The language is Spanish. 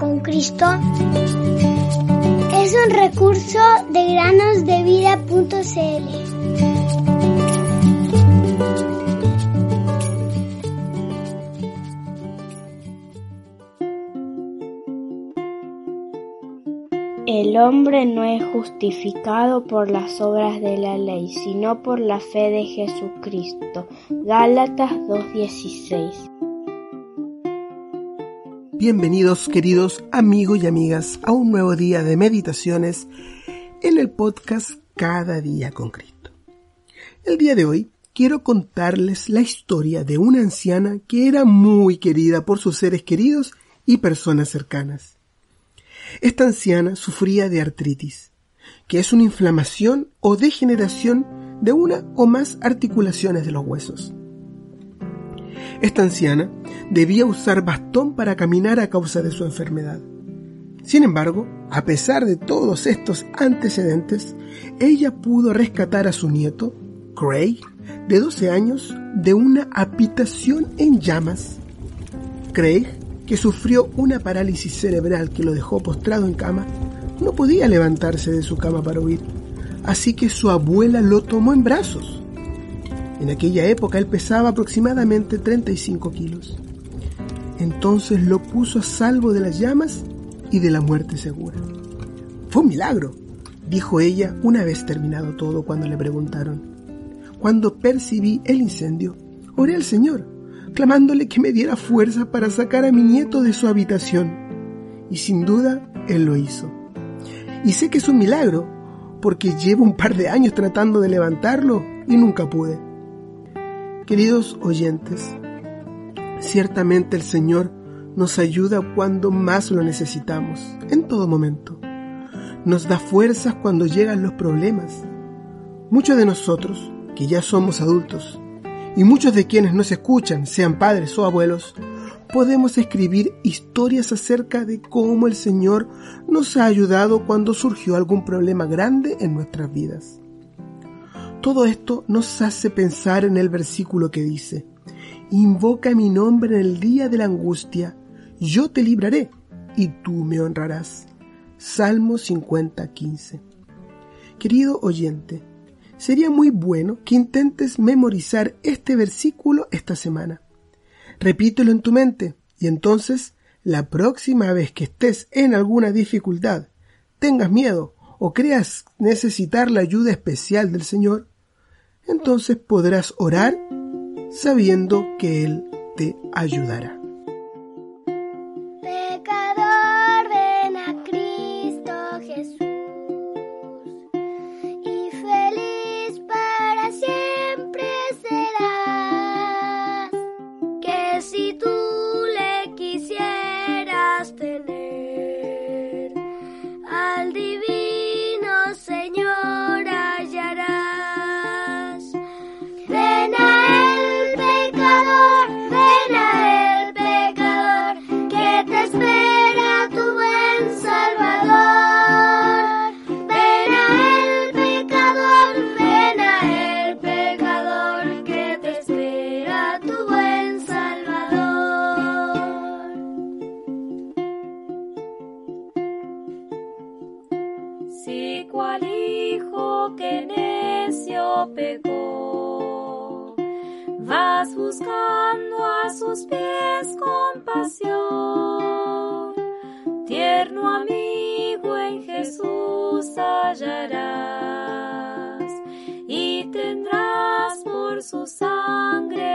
con Cristo es un recurso de granosdevida.cl. El hombre no es justificado por las obras de la ley, sino por la fe de Jesucristo. Gálatas 2.16 Bienvenidos queridos amigos y amigas a un nuevo día de meditaciones en el podcast Cada día con Cristo. El día de hoy quiero contarles la historia de una anciana que era muy querida por sus seres queridos y personas cercanas. Esta anciana sufría de artritis, que es una inflamación o degeneración de una o más articulaciones de los huesos. Esta anciana debía usar bastón para caminar a causa de su enfermedad. Sin embargo, a pesar de todos estos antecedentes, ella pudo rescatar a su nieto, Craig, de 12 años, de una habitación en llamas. Craig, que sufrió una parálisis cerebral que lo dejó postrado en cama, no podía levantarse de su cama para huir, así que su abuela lo tomó en brazos en aquella época él pesaba aproximadamente 35 kilos. Entonces lo puso a salvo de las llamas y de la muerte segura. Fue un milagro, dijo ella una vez terminado todo cuando le preguntaron. Cuando percibí el incendio, oré al Señor, clamándole que me diera fuerza para sacar a mi nieto de su habitación. Y sin duda, Él lo hizo. Y sé que es un milagro, porque llevo un par de años tratando de levantarlo y nunca pude. Queridos oyentes, ciertamente el Señor nos ayuda cuando más lo necesitamos, en todo momento. Nos da fuerzas cuando llegan los problemas. Muchos de nosotros, que ya somos adultos, y muchos de quienes nos escuchan, sean padres o abuelos, podemos escribir historias acerca de cómo el Señor nos ha ayudado cuando surgió algún problema grande en nuestras vidas. Todo esto nos hace pensar en el versículo que dice, Invoca mi nombre en el día de la angustia, yo te libraré y tú me honrarás. Salmo 50:15. Querido oyente, sería muy bueno que intentes memorizar este versículo esta semana. Repítelo en tu mente y entonces la próxima vez que estés en alguna dificultad, tengas miedo o creas necesitar la ayuda especial del Señor, entonces podrás orar sabiendo que Él te ayudará. Pecó. Vas buscando a sus pies compasión, tierno amigo en Jesús hallarás y tendrás por su sangre